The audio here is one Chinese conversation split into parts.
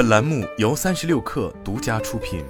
本栏目由三十六氪独家出品。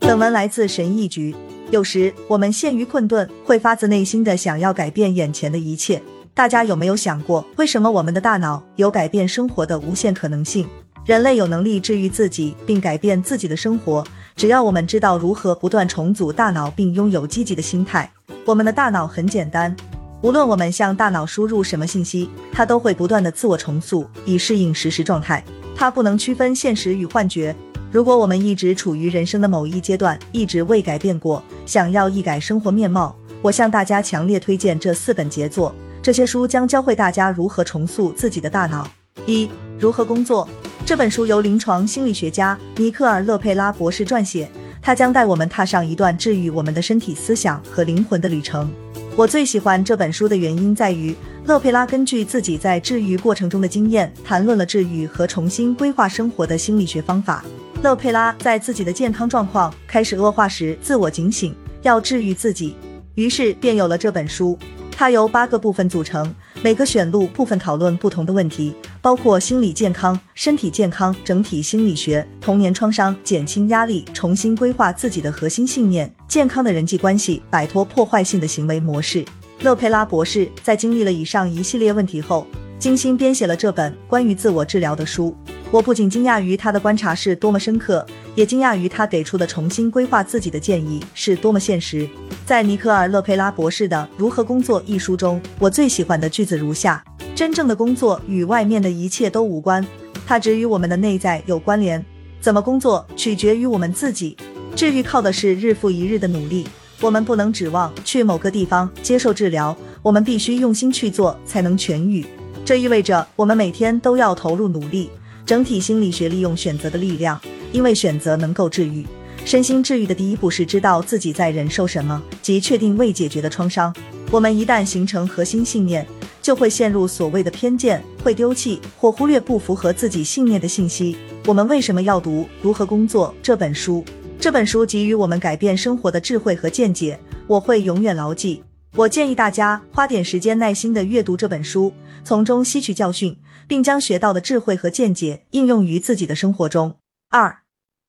本文来自神医局。有时我们陷于困顿，会发自内心的想要改变眼前的一切。大家有没有想过，为什么我们的大脑有改变生活的无限可能性？人类有能力治愈自己，并改变自己的生活，只要我们知道如何不断重组大脑，并拥有积极的心态。我们的大脑很简单。无论我们向大脑输入什么信息，它都会不断的自我重塑，以适应实时状态。它不能区分现实与幻觉。如果我们一直处于人生的某一阶段，一直未改变过，想要一改生活面貌，我向大家强烈推荐这四本杰作。这些书将教会大家如何重塑自己的大脑。一、如何工作？这本书由临床心理学家尼克尔·勒佩拉博士撰写，他将带我们踏上一段治愈我们的身体、思想和灵魂的旅程。我最喜欢这本书的原因在于，勒佩拉根据自己在治愈过程中的经验，谈论了治愈和重新规划生活的心理学方法。勒佩拉在自己的健康状况开始恶化时，自我警醒，要治愈自己，于是便有了这本书。它由八个部分组成，每个选录部分讨论不同的问题，包括心理健康、身体健康、整体心理学、童年创伤、减轻压力、重新规划自己的核心信念、健康的人际关系、摆脱破坏性的行为模式。勒佩拉博士在经历了以上一系列问题后，精心编写了这本关于自我治疗的书。我不仅惊讶于他的观察是多么深刻，也惊讶于他给出的重新规划自己的建议是多么现实。在尼克尔·勒佩拉博士的《如何工作》一书中，我最喜欢的句子如下：真正的工作与外面的一切都无关，它只与我们的内在有关联。怎么工作取决于我们自己。治愈靠的是日复一日的努力，我们不能指望去某个地方接受治疗，我们必须用心去做才能痊愈。这意味着我们每天都要投入努力。整体心理学利用选择的力量，因为选择能够治愈。身心治愈的第一步是知道自己在忍受什么，即确定未解决的创伤。我们一旦形成核心信念，就会陷入所谓的偏见，会丢弃或忽略不符合自己信念的信息。我们为什么要读《如何工作》这本书？这本书给予我们改变生活的智慧和见解，我会永远牢记。我建议大家花点时间耐心的阅读这本书，从中吸取教训。并将学到的智慧和见解应用于自己的生活中。二，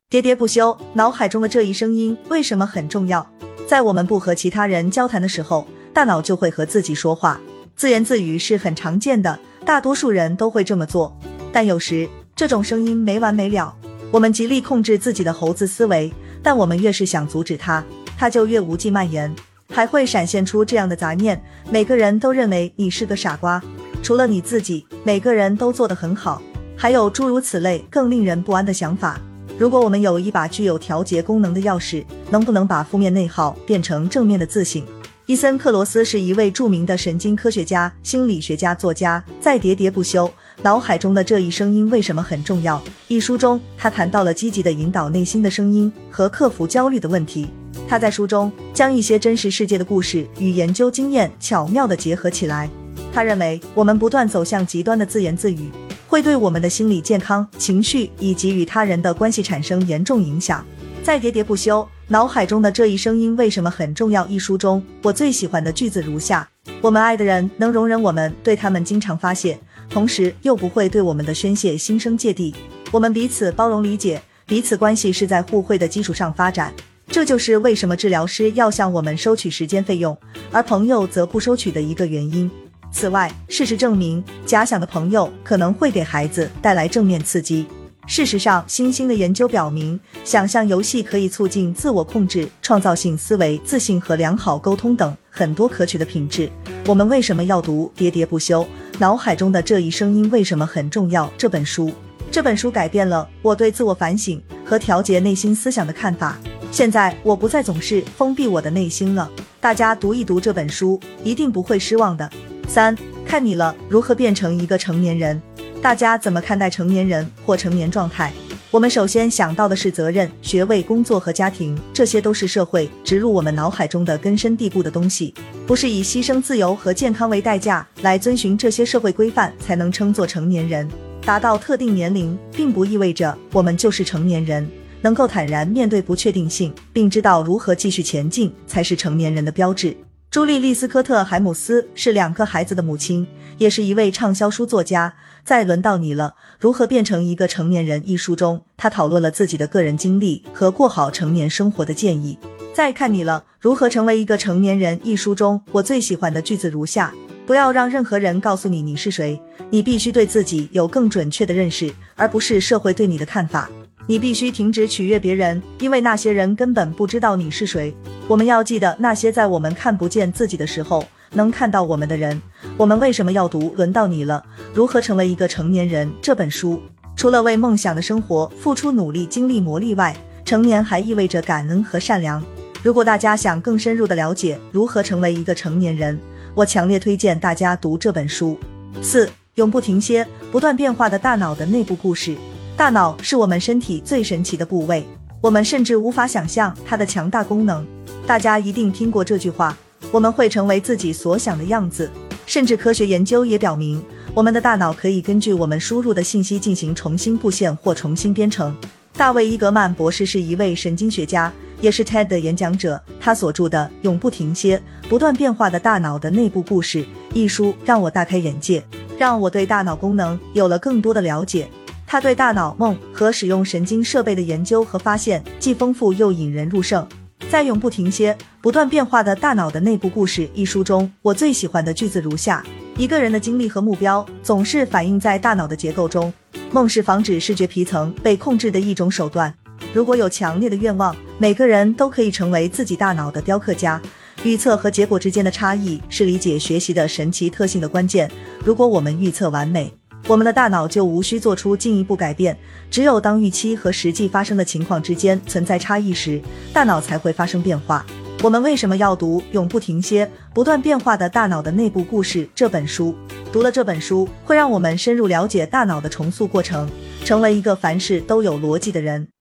喋喋不休，脑海中的这一声音为什么很重要？在我们不和其他人交谈的时候，大脑就会和自己说话，自言自语是很常见的，大多数人都会这么做。但有时这种声音没完没了，我们极力控制自己的猴子思维，但我们越是想阻止它，它就越无际蔓延，还会闪现出这样的杂念：每个人都认为你是个傻瓜。除了你自己，每个人都做得很好，还有诸如此类更令人不安的想法。如果我们有一把具有调节功能的钥匙，能不能把负面内耗变成正面的自省？伊森克罗斯是一位著名的神经科学家、心理学家、作家，在《喋喋不休：脑海中的这一声音为什么很重要》一书中，他谈到了积极的引导内心的声音和克服焦虑的问题。他在书中将一些真实世界的故事与研究经验巧妙地结合起来。他认为，我们不断走向极端的自言自语，会对我们的心理健康、情绪以及与他人的关系产生严重影响。在喋喋不休，脑海中的这一声音为什么很重要？一书中，我最喜欢的句子如下：我们爱的人能容忍我们对他们经常发泄，同时又不会对我们的宣泄心生芥蒂。我们彼此包容理解，彼此关系是在互惠的基础上发展。这就是为什么治疗师要向我们收取时间费用，而朋友则不收取的一个原因。此外，事实证明，假想的朋友可能会给孩子带来正面刺激。事实上，新兴的研究表明，想象游戏可以促进自我控制、创造性思维、自信和良好沟通等很多可取的品质。我们为什么要读《喋喋不休：脑海中的这一声音为什么很重要》这本书？这本书改变了我对自我反省和调节内心思想的看法。现在，我不再总是封闭我的内心了。大家读一读这本书，一定不会失望的。三，看你了，如何变成一个成年人？大家怎么看待成年人或成年状态？我们首先想到的是责任、学位、工作和家庭，这些都是社会植入我们脑海中的根深蒂固的东西。不是以牺牲自由和健康为代价来遵循这些社会规范才能称作成年人。达到特定年龄，并不意味着我们就是成年人。能够坦然面对不确定性，并知道如何继续前进，才是成年人的标志。朱莉·利斯科特·海姆斯是两个孩子的母亲，也是一位畅销书作家。再《轮到你了：如何变成一个成年人》一书中，他讨论了自己的个人经历和过好成年生活的建议。再《看你了：如何成为一个成年人》一书中，我最喜欢的句子如下：不要让任何人告诉你你是谁，你必须对自己有更准确的认识，而不是社会对你的看法。你必须停止取悦别人，因为那些人根本不知道你是谁。我们要记得那些在我们看不见自己的时候能看到我们的人。我们为什么要读《轮到你了：如何成为一个成年人》这本书？除了为梦想的生活付出努力、经历磨砺外，成年还意味着感恩和善良。如果大家想更深入的了解如何成为一个成年人，我强烈推荐大家读这本书。四、永不停歇、不断变化的大脑的内部故事。大脑是我们身体最神奇的部位，我们甚至无法想象它的强大功能。大家一定听过这句话：我们会成为自己所想的样子。甚至科学研究也表明，我们的大脑可以根据我们输入的信息进行重新布线或重新编程。大卫·伊格曼博士是一位神经学家，也是 TED 的演讲者。他所著的《永不停歇、不断变化的大脑的内部故事》一书让我大开眼界，让我对大脑功能有了更多的了解。他对大脑、梦和使用神经设备的研究和发现既丰富又引人入胜。在《永不停歇、不断变化的大脑的内部故事》一书中，我最喜欢的句子如下：一个人的经历和目标总是反映在大脑的结构中。梦是防止视觉皮层被控制的一种手段。如果有强烈的愿望，每个人都可以成为自己大脑的雕刻家。预测和结果之间的差异是理解学习的神奇特性的关键。如果我们预测完美，我们的大脑就无需做出进一步改变。只有当预期和实际发生的情况之间存在差异时，大脑才会发生变化。我们为什么要读《永不停歇、不断变化的大脑的内部故事》这本书？读了这本书，会让我们深入了解大脑的重塑过程，成为一个凡事都有逻辑的人。